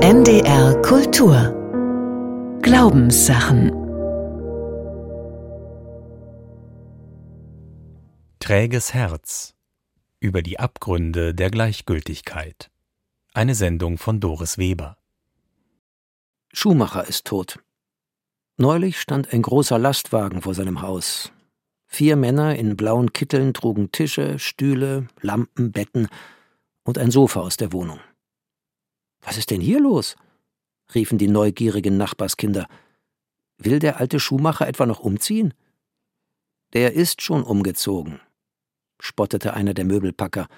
NDR Kultur Glaubenssachen Träges Herz über die Abgründe der Gleichgültigkeit. Eine Sendung von Doris Weber. Schumacher ist tot. Neulich stand ein großer Lastwagen vor seinem Haus. Vier Männer in blauen Kitteln trugen Tische, Stühle, Lampen, Betten und ein Sofa aus der Wohnung. Was ist denn hier los? riefen die neugierigen Nachbarskinder. Will der alte Schuhmacher etwa noch umziehen? Der ist schon umgezogen, spottete einer der Möbelpacker.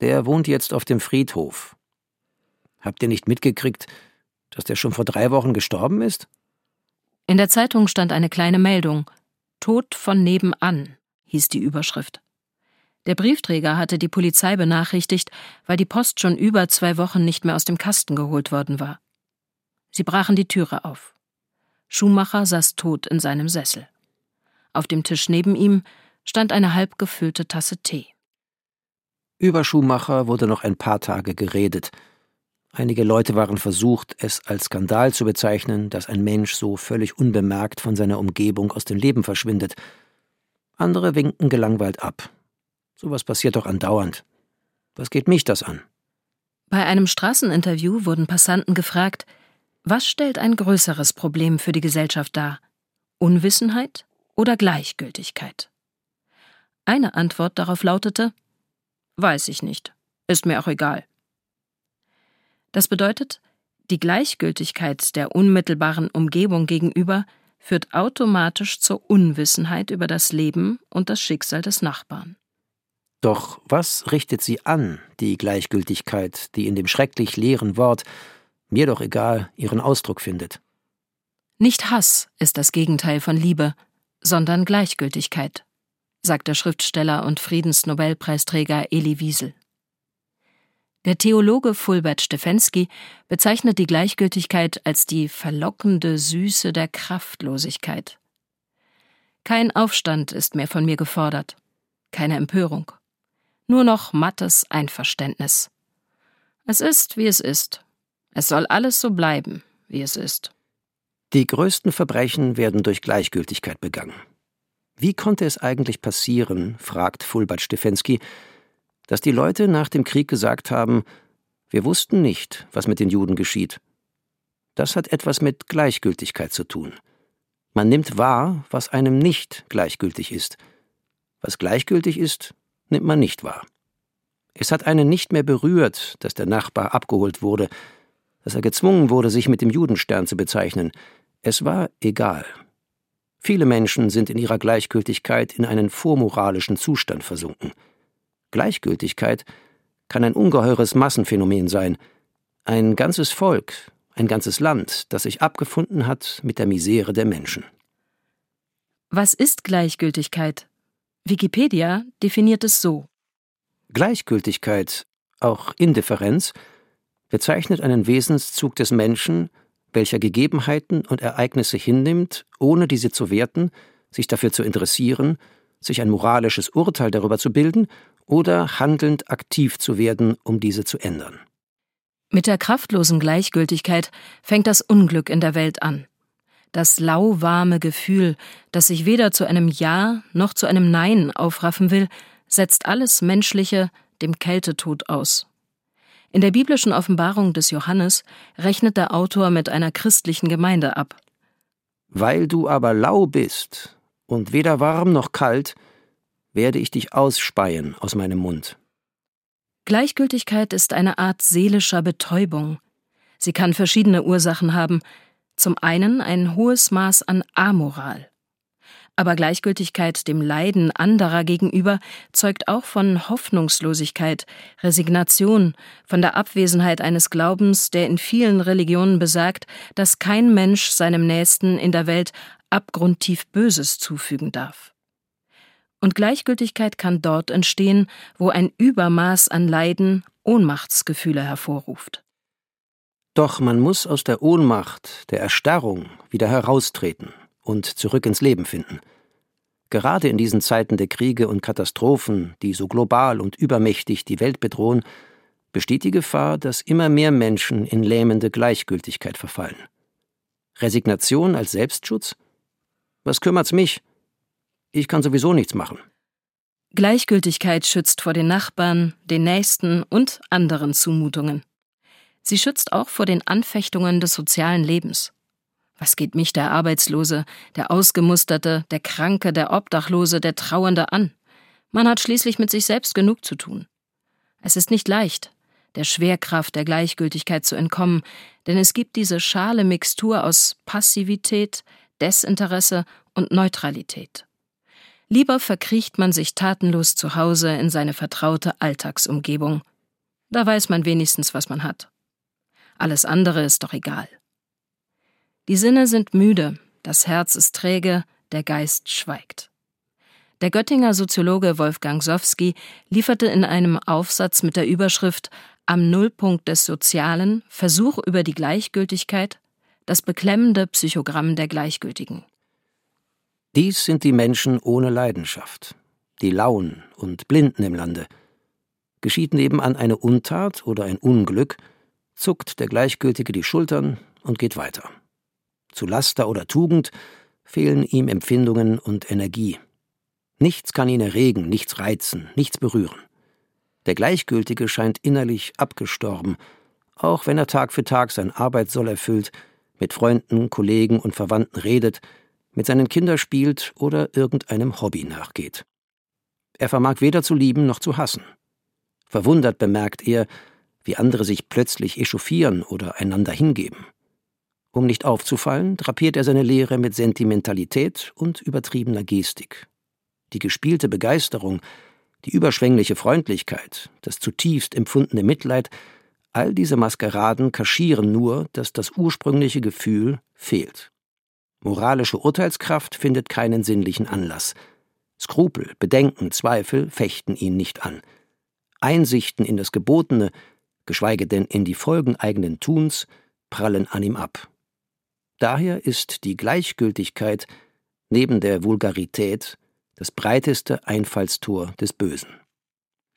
Der wohnt jetzt auf dem Friedhof. Habt ihr nicht mitgekriegt, dass der schon vor drei Wochen gestorben ist? In der Zeitung stand eine kleine Meldung. Tod von nebenan, hieß die Überschrift. Der Briefträger hatte die Polizei benachrichtigt, weil die Post schon über zwei Wochen nicht mehr aus dem Kasten geholt worden war. Sie brachen die Türe auf. Schumacher saß tot in seinem Sessel. Auf dem Tisch neben ihm stand eine halb gefüllte Tasse Tee. Über Schumacher wurde noch ein paar Tage geredet. Einige Leute waren versucht, es als Skandal zu bezeichnen, dass ein Mensch so völlig unbemerkt von seiner Umgebung aus dem Leben verschwindet. Andere winkten gelangweilt ab. Sowas passiert doch andauernd. Was geht mich das an? Bei einem Straßeninterview wurden Passanten gefragt, was stellt ein größeres Problem für die Gesellschaft dar? Unwissenheit oder Gleichgültigkeit? Eine Antwort darauf lautete Weiß ich nicht, ist mir auch egal. Das bedeutet, die Gleichgültigkeit der unmittelbaren Umgebung gegenüber führt automatisch zur Unwissenheit über das Leben und das Schicksal des Nachbarn. Doch was richtet sie an, die Gleichgültigkeit, die in dem schrecklich leeren Wort mir doch egal ihren Ausdruck findet? Nicht Hass ist das Gegenteil von Liebe, sondern Gleichgültigkeit, sagt der Schriftsteller und Friedensnobelpreisträger Elie Wiesel. Der Theologe Fulbert Stefensky bezeichnet die Gleichgültigkeit als die verlockende Süße der Kraftlosigkeit. Kein Aufstand ist mehr von mir gefordert, keine Empörung nur noch mattes Einverständnis. Es ist, wie es ist. Es soll alles so bleiben, wie es ist. Die größten Verbrechen werden durch Gleichgültigkeit begangen. Wie konnte es eigentlich passieren, fragt Fulbert Stefensky, dass die Leute nach dem Krieg gesagt haben, wir wussten nicht, was mit den Juden geschieht. Das hat etwas mit Gleichgültigkeit zu tun. Man nimmt wahr, was einem nicht gleichgültig ist. Was gleichgültig ist, nimmt man nicht wahr. Es hat einen nicht mehr berührt, dass der Nachbar abgeholt wurde, dass er gezwungen wurde, sich mit dem Judenstern zu bezeichnen. Es war egal. Viele Menschen sind in ihrer Gleichgültigkeit in einen vormoralischen Zustand versunken. Gleichgültigkeit kann ein ungeheures Massenphänomen sein, ein ganzes Volk, ein ganzes Land, das sich abgefunden hat mit der Misere der Menschen. Was ist Gleichgültigkeit? Wikipedia definiert es so. Gleichgültigkeit, auch Indifferenz, bezeichnet einen Wesenszug des Menschen, welcher Gegebenheiten und Ereignisse hinnimmt, ohne diese zu werten, sich dafür zu interessieren, sich ein moralisches Urteil darüber zu bilden oder handelnd aktiv zu werden, um diese zu ändern. Mit der kraftlosen Gleichgültigkeit fängt das Unglück in der Welt an das lauwarme Gefühl, das sich weder zu einem Ja noch zu einem Nein aufraffen will, setzt alles Menschliche dem Kältetod aus. In der biblischen Offenbarung des Johannes rechnet der Autor mit einer christlichen Gemeinde ab. Weil du aber lau bist und weder warm noch kalt, werde ich dich ausspeien aus meinem Mund. Gleichgültigkeit ist eine Art seelischer Betäubung. Sie kann verschiedene Ursachen haben, zum einen ein hohes Maß an Amoral. Aber Gleichgültigkeit dem Leiden anderer gegenüber zeugt auch von Hoffnungslosigkeit, Resignation, von der Abwesenheit eines Glaubens, der in vielen Religionen besagt, dass kein Mensch seinem Nächsten in der Welt abgrundtief Böses zufügen darf. Und Gleichgültigkeit kann dort entstehen, wo ein Übermaß an Leiden Ohnmachtsgefühle hervorruft. Doch man muss aus der Ohnmacht, der Erstarrung wieder heraustreten und zurück ins Leben finden. Gerade in diesen Zeiten der Kriege und Katastrophen, die so global und übermächtig die Welt bedrohen, besteht die Gefahr, dass immer mehr Menschen in lähmende Gleichgültigkeit verfallen. Resignation als Selbstschutz? Was kümmert's mich? Ich kann sowieso nichts machen. Gleichgültigkeit schützt vor den Nachbarn, den Nächsten und anderen Zumutungen. Sie schützt auch vor den Anfechtungen des sozialen Lebens. Was geht mich der Arbeitslose, der Ausgemusterte, der Kranke, der Obdachlose, der Trauernde an? Man hat schließlich mit sich selbst genug zu tun. Es ist nicht leicht, der Schwerkraft der Gleichgültigkeit zu entkommen, denn es gibt diese schale Mixtur aus Passivität, Desinteresse und Neutralität. Lieber verkriecht man sich tatenlos zu Hause in seine vertraute Alltagsumgebung. Da weiß man wenigstens, was man hat. Alles andere ist doch egal. Die Sinne sind müde, das Herz ist träge, der Geist schweigt. Der Göttinger Soziologe Wolfgang Sowski lieferte in einem Aufsatz mit der Überschrift Am Nullpunkt des Sozialen Versuch über die Gleichgültigkeit das beklemmende Psychogramm der Gleichgültigen. Dies sind die Menschen ohne Leidenschaft, die Lauen und Blinden im Lande. Geschieht nebenan eine Untat oder ein Unglück, zuckt der Gleichgültige die Schultern und geht weiter. Zu Laster oder Tugend fehlen ihm Empfindungen und Energie. Nichts kann ihn erregen, nichts reizen, nichts berühren. Der Gleichgültige scheint innerlich abgestorben, auch wenn er Tag für Tag sein Arbeitssoll erfüllt, mit Freunden, Kollegen und Verwandten redet, mit seinen Kindern spielt oder irgendeinem Hobby nachgeht. Er vermag weder zu lieben noch zu hassen. Verwundert bemerkt er, wie andere sich plötzlich echauffieren oder einander hingeben. Um nicht aufzufallen, drapiert er seine Lehre mit Sentimentalität und übertriebener Gestik die gespielte Begeisterung, die überschwängliche Freundlichkeit, das zutiefst empfundene Mitleid, all diese Maskeraden kaschieren nur, dass das ursprüngliche Gefühl fehlt. Moralische Urteilskraft findet keinen sinnlichen Anlass. Skrupel, Bedenken, Zweifel fechten ihn nicht an. Einsichten in das Gebotene, geschweige denn in die Folgen eigenen Tuns, prallen an ihm ab. Daher ist die Gleichgültigkeit neben der Vulgarität das breiteste Einfallstor des Bösen.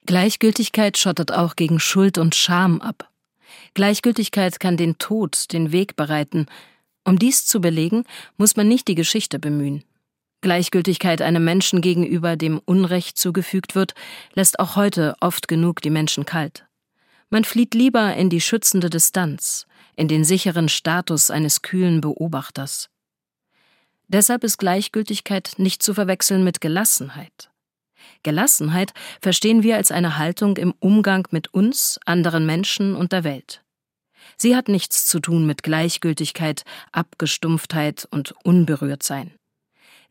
Gleichgültigkeit schottet auch gegen Schuld und Scham ab. Gleichgültigkeit kann den Tod den Weg bereiten. Um dies zu belegen, muss man nicht die Geschichte bemühen. Gleichgültigkeit einem Menschen gegenüber, dem Unrecht zugefügt wird, lässt auch heute oft genug die Menschen kalt. Man flieht lieber in die schützende Distanz, in den sicheren Status eines kühlen Beobachters. Deshalb ist Gleichgültigkeit nicht zu verwechseln mit Gelassenheit. Gelassenheit verstehen wir als eine Haltung im Umgang mit uns, anderen Menschen und der Welt. Sie hat nichts zu tun mit Gleichgültigkeit, Abgestumpftheit und Unberührtsein.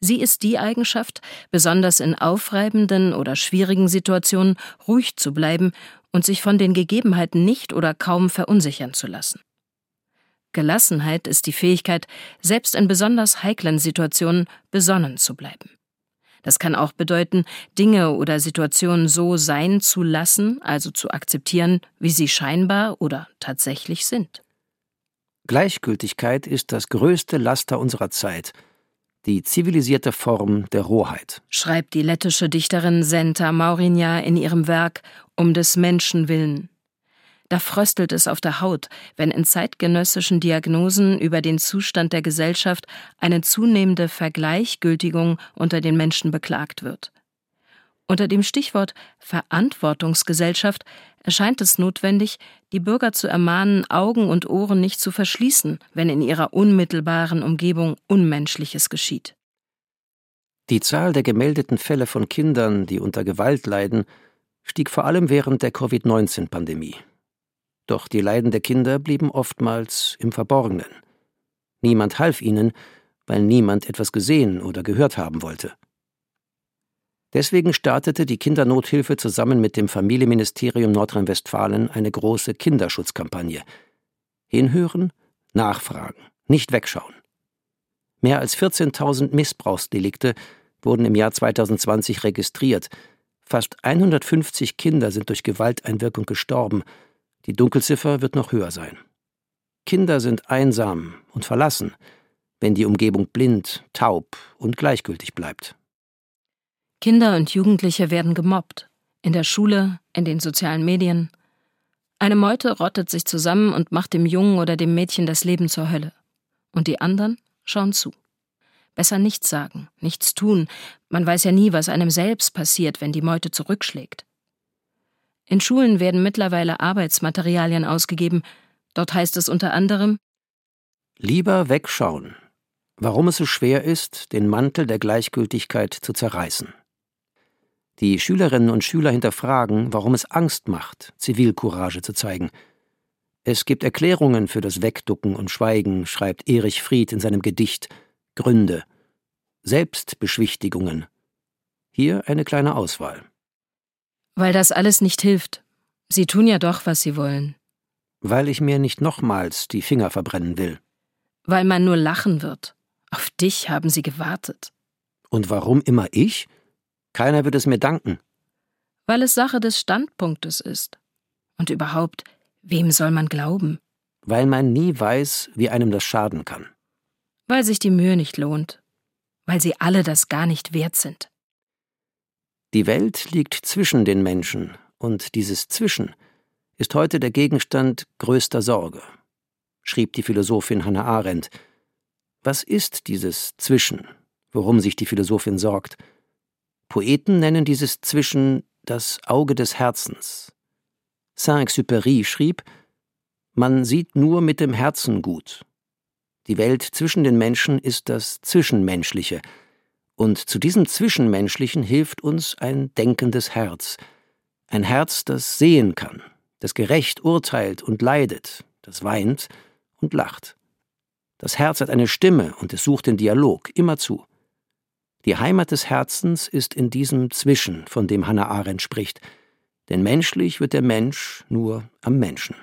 Sie ist die Eigenschaft, besonders in aufreibenden oder schwierigen Situationen ruhig zu bleiben und sich von den Gegebenheiten nicht oder kaum verunsichern zu lassen. Gelassenheit ist die Fähigkeit, selbst in besonders heiklen Situationen besonnen zu bleiben. Das kann auch bedeuten, Dinge oder Situationen so sein zu lassen, also zu akzeptieren, wie sie scheinbar oder tatsächlich sind. Gleichgültigkeit ist das größte Laster unserer Zeit, die zivilisierte Form der Rohheit, schreibt die lettische Dichterin Senta Maurinia in ihrem Werk Um des Menschen willen. Da fröstelt es auf der Haut, wenn in zeitgenössischen Diagnosen über den Zustand der Gesellschaft eine zunehmende Vergleichgültigung unter den Menschen beklagt wird. Unter dem Stichwort Verantwortungsgesellschaft erscheint es notwendig, die Bürger zu ermahnen, Augen und Ohren nicht zu verschließen, wenn in ihrer unmittelbaren Umgebung Unmenschliches geschieht. Die Zahl der gemeldeten Fälle von Kindern, die unter Gewalt leiden, stieg vor allem während der Covid-19-Pandemie. Doch die Leiden der Kinder blieben oftmals im Verborgenen. Niemand half ihnen, weil niemand etwas gesehen oder gehört haben wollte. Deswegen startete die Kindernothilfe zusammen mit dem Familienministerium Nordrhein-Westfalen eine große Kinderschutzkampagne. Hinhören, nachfragen, nicht wegschauen. Mehr als 14.000 Missbrauchsdelikte wurden im Jahr 2020 registriert. Fast 150 Kinder sind durch Gewalteinwirkung gestorben die Dunkelziffer wird noch höher sein. Kinder sind einsam und verlassen, wenn die Umgebung blind, taub und gleichgültig bleibt. Kinder und Jugendliche werden gemobbt, in der Schule, in den sozialen Medien. Eine Meute rottet sich zusammen und macht dem Jungen oder dem Mädchen das Leben zur Hölle. Und die anderen schauen zu. Besser nichts sagen, nichts tun. Man weiß ja nie, was einem selbst passiert, wenn die Meute zurückschlägt. In Schulen werden mittlerweile Arbeitsmaterialien ausgegeben. Dort heißt es unter anderem Lieber wegschauen, warum es so schwer ist, den Mantel der Gleichgültigkeit zu zerreißen. Die Schülerinnen und Schüler hinterfragen, warum es Angst macht, Zivilcourage zu zeigen. Es gibt Erklärungen für das Wegducken und Schweigen, schreibt Erich Fried in seinem Gedicht Gründe, Selbstbeschwichtigungen. Hier eine kleine Auswahl. Weil das alles nicht hilft. Sie tun ja doch, was sie wollen. Weil ich mir nicht nochmals die Finger verbrennen will. Weil man nur lachen wird. Auf dich haben sie gewartet. Und warum immer ich? Keiner wird es mir danken. Weil es Sache des Standpunktes ist. Und überhaupt, wem soll man glauben? Weil man nie weiß, wie einem das schaden kann. Weil sich die Mühe nicht lohnt. Weil sie alle das gar nicht wert sind. Die Welt liegt zwischen den Menschen, und dieses Zwischen ist heute der Gegenstand größter Sorge, schrieb die Philosophin Hannah Arendt. Was ist dieses Zwischen, worum sich die Philosophin sorgt? Poeten nennen dieses Zwischen das Auge des Herzens. Saint-Exupéry schrieb, man sieht nur mit dem Herzen gut. Die Welt zwischen den Menschen ist das Zwischenmenschliche, und zu diesem Zwischenmenschlichen hilft uns ein denkendes Herz, ein Herz, das sehen kann, das gerecht urteilt und leidet, das weint und lacht. Das Herz hat eine Stimme und es sucht den Dialog immerzu. Die Heimat des Herzens ist in diesem Zwischen, von dem Hannah Arendt spricht, denn menschlich wird der Mensch nur am Menschen.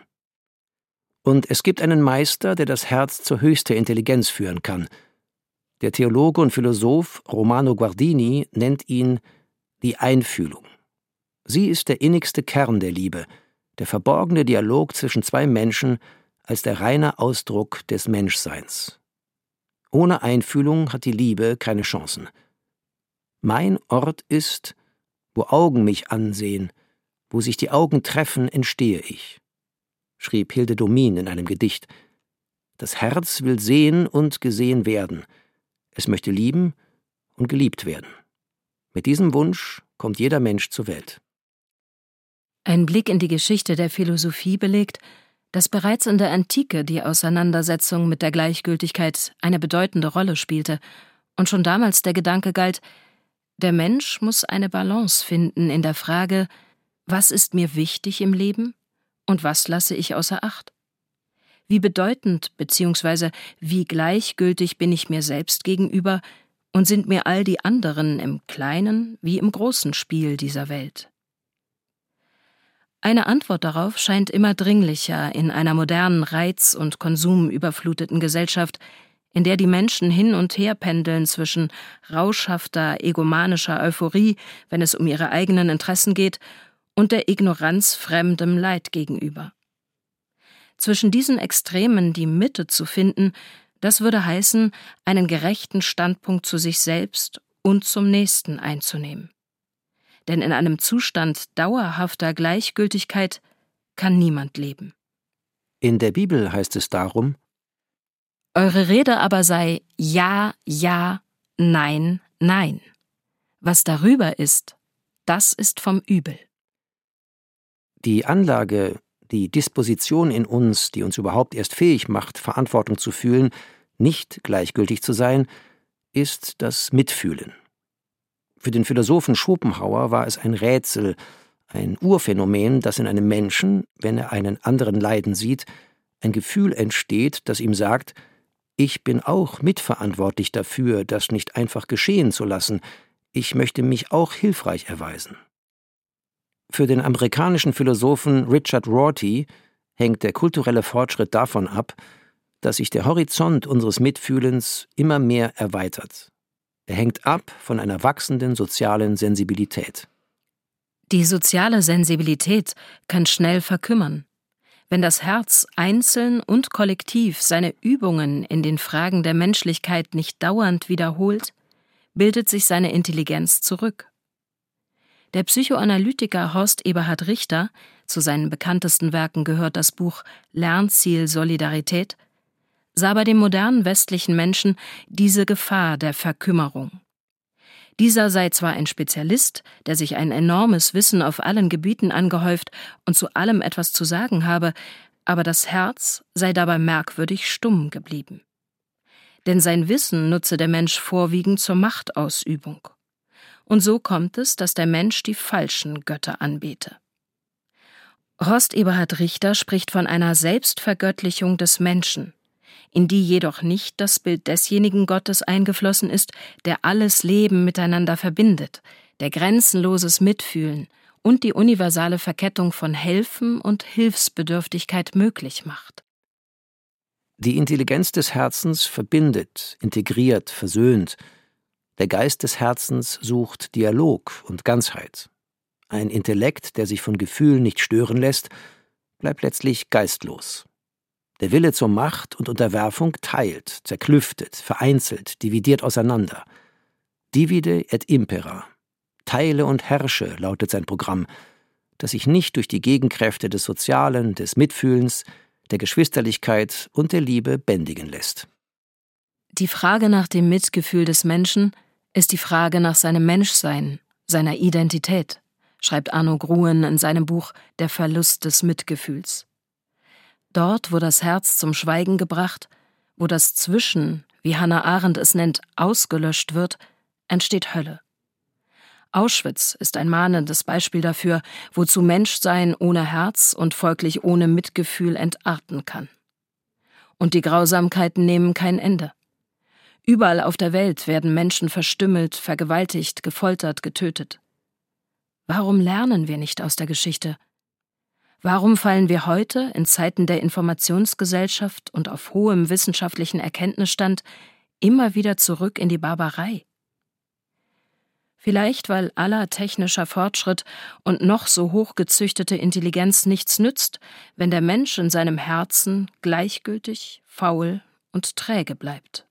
Und es gibt einen Meister, der das Herz zur höchster Intelligenz führen kann. Der Theologe und Philosoph Romano Guardini nennt ihn die Einfühlung. Sie ist der innigste Kern der Liebe, der verborgene Dialog zwischen zwei Menschen als der reine Ausdruck des Menschseins. Ohne Einfühlung hat die Liebe keine Chancen. Mein Ort ist, wo Augen mich ansehen, wo sich die Augen treffen, entstehe ich, schrieb Hilde Domin in einem Gedicht. Das Herz will sehen und gesehen werden, es möchte lieben und geliebt werden. Mit diesem Wunsch kommt jeder Mensch zur Welt. Ein Blick in die Geschichte der Philosophie belegt, dass bereits in der Antike die Auseinandersetzung mit der Gleichgültigkeit eine bedeutende Rolle spielte und schon damals der Gedanke galt, der Mensch muss eine Balance finden in der Frage, was ist mir wichtig im Leben und was lasse ich außer Acht? Wie bedeutend bzw. wie gleichgültig bin ich mir selbst gegenüber und sind mir all die anderen im kleinen wie im großen Spiel dieser Welt? Eine Antwort darauf scheint immer dringlicher in einer modernen, reiz- und konsumüberfluteten Gesellschaft, in der die Menschen hin und her pendeln zwischen rauschhafter, egomanischer Euphorie, wenn es um ihre eigenen Interessen geht, und der Ignoranz fremdem Leid gegenüber. Zwischen diesen Extremen die Mitte zu finden, das würde heißen, einen gerechten Standpunkt zu sich selbst und zum Nächsten einzunehmen. Denn in einem Zustand dauerhafter Gleichgültigkeit kann niemand leben. In der Bibel heißt es darum, eure Rede aber sei Ja, Ja, Nein, Nein. Was darüber ist, das ist vom Übel. Die Anlage, die Disposition in uns, die uns überhaupt erst fähig macht, Verantwortung zu fühlen, nicht gleichgültig zu sein, ist das Mitfühlen. Für den Philosophen Schopenhauer war es ein Rätsel, ein Urphänomen, das in einem Menschen, wenn er einen anderen leiden sieht, ein Gefühl entsteht, das ihm sagt, ich bin auch mitverantwortlich dafür, das nicht einfach geschehen zu lassen. Ich möchte mich auch hilfreich erweisen. Für den amerikanischen Philosophen Richard Rorty hängt der kulturelle Fortschritt davon ab, dass sich der Horizont unseres Mitfühlens immer mehr erweitert. Er hängt ab von einer wachsenden sozialen Sensibilität. Die soziale Sensibilität kann schnell verkümmern. Wenn das Herz einzeln und kollektiv seine Übungen in den Fragen der Menschlichkeit nicht dauernd wiederholt, bildet sich seine Intelligenz zurück. Der Psychoanalytiker Horst Eberhard Richter, zu seinen bekanntesten Werken gehört das Buch Lernziel Solidarität, sah bei dem modernen westlichen Menschen diese Gefahr der Verkümmerung. Dieser sei zwar ein Spezialist, der sich ein enormes Wissen auf allen Gebieten angehäuft und zu allem etwas zu sagen habe, aber das Herz sei dabei merkwürdig stumm geblieben. Denn sein Wissen nutze der Mensch vorwiegend zur Machtausübung. Und so kommt es, dass der Mensch die falschen Götter anbete. Horst Eberhard Richter spricht von einer Selbstvergöttlichung des Menschen, in die jedoch nicht das Bild desjenigen Gottes eingeflossen ist, der alles Leben miteinander verbindet, der grenzenloses Mitfühlen und die universale Verkettung von Helfen und Hilfsbedürftigkeit möglich macht. Die Intelligenz des Herzens verbindet, integriert, versöhnt. Der Geist des Herzens sucht Dialog und Ganzheit. Ein Intellekt, der sich von Gefühlen nicht stören lässt, bleibt letztlich geistlos. Der Wille zur Macht und Unterwerfung teilt, zerklüftet, vereinzelt, dividiert auseinander. Divide et impera. Teile und herrsche lautet sein Programm, das sich nicht durch die Gegenkräfte des Sozialen, des Mitfühlens, der Geschwisterlichkeit und der Liebe bändigen lässt. Die Frage nach dem Mitgefühl des Menschen ist die Frage nach seinem Menschsein, seiner Identität, schreibt Arno Gruen in seinem Buch Der Verlust des Mitgefühls. Dort, wo das Herz zum Schweigen gebracht, wo das Zwischen, wie Hannah Arendt es nennt, ausgelöscht wird, entsteht Hölle. Auschwitz ist ein mahnendes Beispiel dafür, wozu Menschsein ohne Herz und folglich ohne Mitgefühl entarten kann. Und die Grausamkeiten nehmen kein Ende. Überall auf der Welt werden Menschen verstümmelt, vergewaltigt, gefoltert, getötet. Warum lernen wir nicht aus der Geschichte? Warum fallen wir heute, in Zeiten der Informationsgesellschaft und auf hohem wissenschaftlichen Erkenntnisstand, immer wieder zurück in die Barbarei? Vielleicht, weil aller technischer Fortschritt und noch so hochgezüchtete Intelligenz nichts nützt, wenn der Mensch in seinem Herzen gleichgültig, faul und träge bleibt.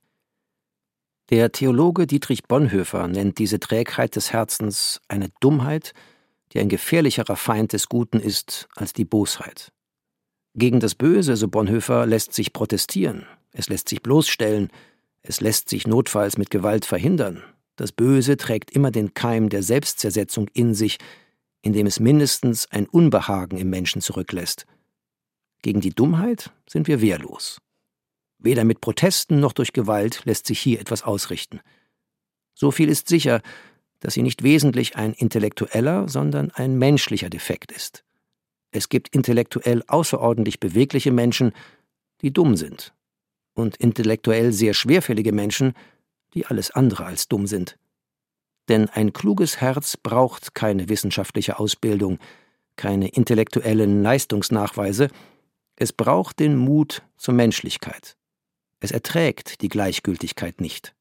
Der Theologe Dietrich Bonhoeffer nennt diese Trägheit des Herzens eine Dummheit, die ein gefährlicherer Feind des Guten ist als die Bosheit. Gegen das Böse, so Bonhoeffer, lässt sich protestieren, es lässt sich bloßstellen, es lässt sich notfalls mit Gewalt verhindern. Das Böse trägt immer den Keim der Selbstzersetzung in sich, indem es mindestens ein Unbehagen im Menschen zurücklässt. Gegen die Dummheit sind wir wehrlos. Weder mit Protesten noch durch Gewalt lässt sich hier etwas ausrichten. So viel ist sicher, dass sie nicht wesentlich ein intellektueller, sondern ein menschlicher Defekt ist. Es gibt intellektuell außerordentlich bewegliche Menschen, die dumm sind, und intellektuell sehr schwerfällige Menschen, die alles andere als dumm sind. Denn ein kluges Herz braucht keine wissenschaftliche Ausbildung, keine intellektuellen Leistungsnachweise, es braucht den Mut zur Menschlichkeit. Es erträgt die Gleichgültigkeit nicht.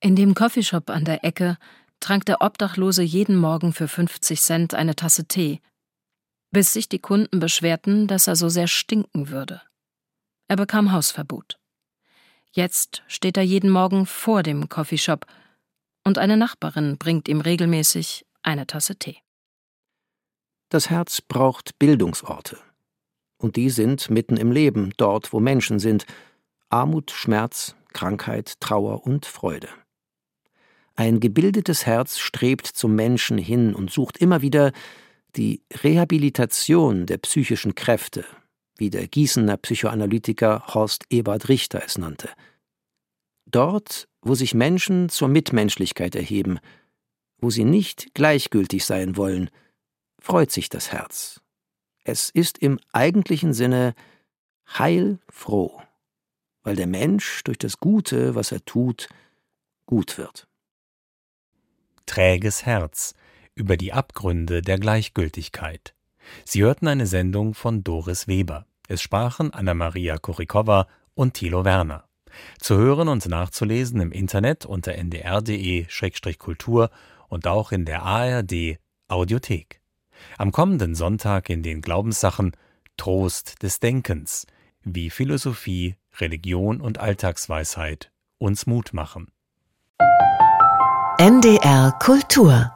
In dem Coffeeshop an der Ecke trank der Obdachlose jeden Morgen für 50 Cent eine Tasse Tee, bis sich die Kunden beschwerten, dass er so sehr stinken würde. Er bekam Hausverbot. Jetzt steht er jeden Morgen vor dem Coffeeshop und eine Nachbarin bringt ihm regelmäßig eine Tasse Tee. Das Herz braucht Bildungsorte. Und die sind mitten im Leben, dort, wo Menschen sind. Armut, Schmerz, Krankheit, Trauer und Freude. Ein gebildetes Herz strebt zum Menschen hin und sucht immer wieder die Rehabilitation der psychischen Kräfte, wie der Gießener Psychoanalytiker Horst Ebert Richter es nannte. Dort, wo sich Menschen zur Mitmenschlichkeit erheben, wo sie nicht gleichgültig sein wollen, freut sich das Herz. Es ist im eigentlichen Sinne heilfroh, weil der Mensch durch das Gute, was er tut, gut wird. Träges Herz über die Abgründe der Gleichgültigkeit. Sie hörten eine Sendung von Doris Weber. Es sprachen Anna-Maria Kurikova und Thilo Werner. Zu hören und nachzulesen im Internet unter ndr.de-kultur und auch in der ARD Audiothek. Am kommenden Sonntag in den Glaubenssachen Trost des Denkens, wie Philosophie, Religion und Alltagsweisheit uns Mut machen. NDR Kultur